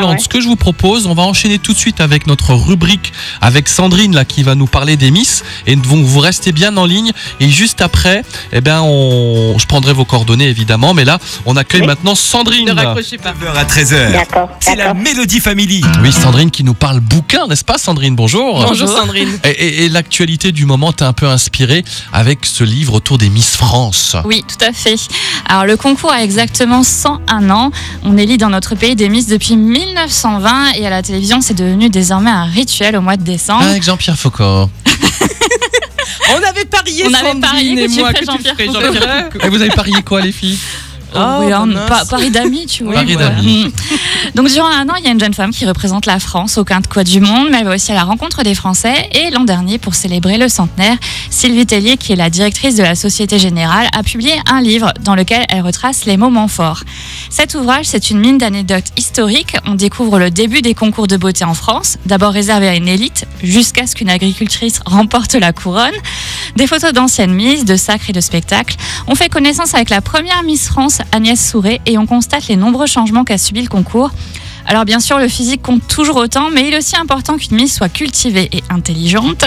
Alors, Ouais. Ce que je vous propose, on va enchaîner tout de suite avec notre rubrique avec Sandrine là qui va nous parler des Miss et vous, vous restez bien en ligne et juste après, eh ben on, je prendrai vos coordonnées évidemment, mais là on accueille Oui. maintenant Sandrine. Ne raccrochez pas. 9h à 13h. D'accord. C'est la. Mélodie Family. Oui, Sandrine qui nous parle bouquin, n'est-ce pas Sandrine? Bonjour. Bonjour Sandrine. Et, et- et l'actualité du moment t'a un peu inspiré avec ce livre autour des Miss France. Oui, tout à fait. Alors le concours a exactement 101 ans. On élit dans notre pays des Miss depuis 1920 et à la télévision c'est devenu désormais un rituel au mois de décembre. Avec Jean-Pierre Foucault. On avait parié On avait Sandrine parié que et tu moi ferais que tu Jean-Pierre ferais Foucault. Jean-Pierre Et vous avez parié quoi les filles? Oh, oui, on- mince. pas- Paris d'amis, tu vois. Paris voilà. Donc durant un an, il y a une jeune femme qui représente la France au quinte quoi du monde, mais elle va aussi à la rencontre des Français. Et l'an dernier, pour célébrer le centenaire, Sylvie Tellier, qui est la directrice de la Société Générale, a publié un livre dans lequel elle retrace les moments forts. Cet ouvrage, c'est une mine d'anecdotes historiques. On découvre le début des concours de beauté en France, d'abord réservé à une élite, jusqu'à ce qu'une agricultrice remporte la couronne. Des photos d'anciennes Miss, de sacres et de spectacles. On fait connaissance avec la première Miss France, Agnès Souret, et on constate les nombreux changements qu'a subi le concours. Alors bien sûr, le physique compte toujours autant, mais il est aussi important qu'une Miss soit cultivée et intelligente.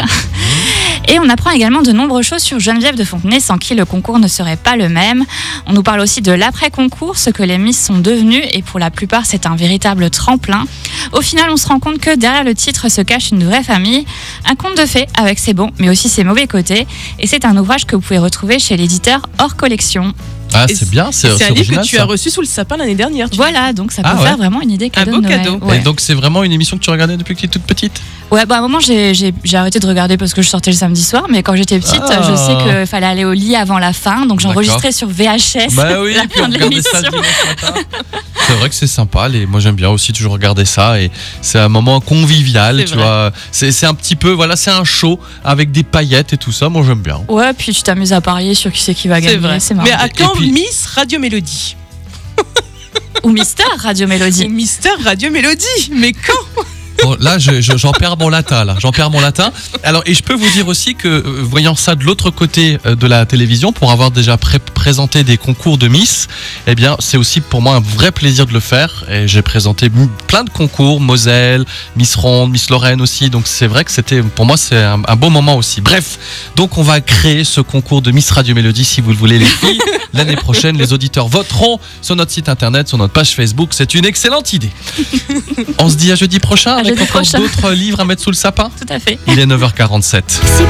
Et on apprend également de nombreuses choses sur Geneviève de Fontenay, sans qui le concours ne serait pas le même. On nous parle aussi de l'après-concours, ce que les Miss sont devenues, et pour la plupart, c'est un véritable tremplin. Au final, on se rend compte que derrière le titre se cache une vraie famille, un conte de fées avec ses bons, mais aussi ses mauvais côtés. Et c'est un ouvrage que vous pouvez retrouver chez l'éditeur hors collection. Ah c'est bien, c'est un livre original que tu ça. as reçu sous le sapin l'année dernière. tu Voilà, donc ça peut Ah ouais. faire vraiment une idée cadeau beau de Noël. cadeau. Et donc c'est vraiment une émission que tu regardais depuis que tu es toute petite? Ouais, bah à un moment j'ai arrêté de regarder parce que je sortais le samedi soir, mais quand j'étais petite, Ah. je sais qu'il fallait aller au lit avant la fin, donc j'enregistrais sur VHS Bah oui, la puis fin on de l'émission. C'est vrai que c'est sympa, les... moi j'aime bien aussi toujours regarder ça et c'est un moment convivial, C'est tu vrai. vois. C'est c'est un petit peu, voilà, c'est un show avec des paillettes et tout ça, moi j'aime bien. Ouais, puis tu t'amuses à parier sur qui c'est qui va C'est gagner, vrai. c'est marrant. Mais à quand puis- Miss Radio Mélodie Ou Mister Radio Ou Mélodie. Mister Radio Mélodie Mais quand? Là, je- je- j'en perds mon latin. Alors, et je peux vous dire aussi que, euh, voyant ça de l'autre côté euh, de la télévision, pour avoir déjà pré- présenté des concours de Miss, eh bien, c'est aussi pour moi un vrai plaisir de le faire. Et j'ai présenté plein de concours, Moselle, Miss Ronde, Miss Lorraine aussi. Donc, c'est vrai que c'était, pour moi, c'est un, un beau moment aussi. Bref, donc on va créer ce concours de Miss Radio Mélodie, si vous le voulez, les. L'année prochaine, les auditeurs voteront sur notre site internet, sur notre page Facebook. C'est une excellente idée. On se dit à jeudi prochain jeudi encore prochain. d'autres livres à mettre sous le sapin. Tout à fait. Il est 9h47. Super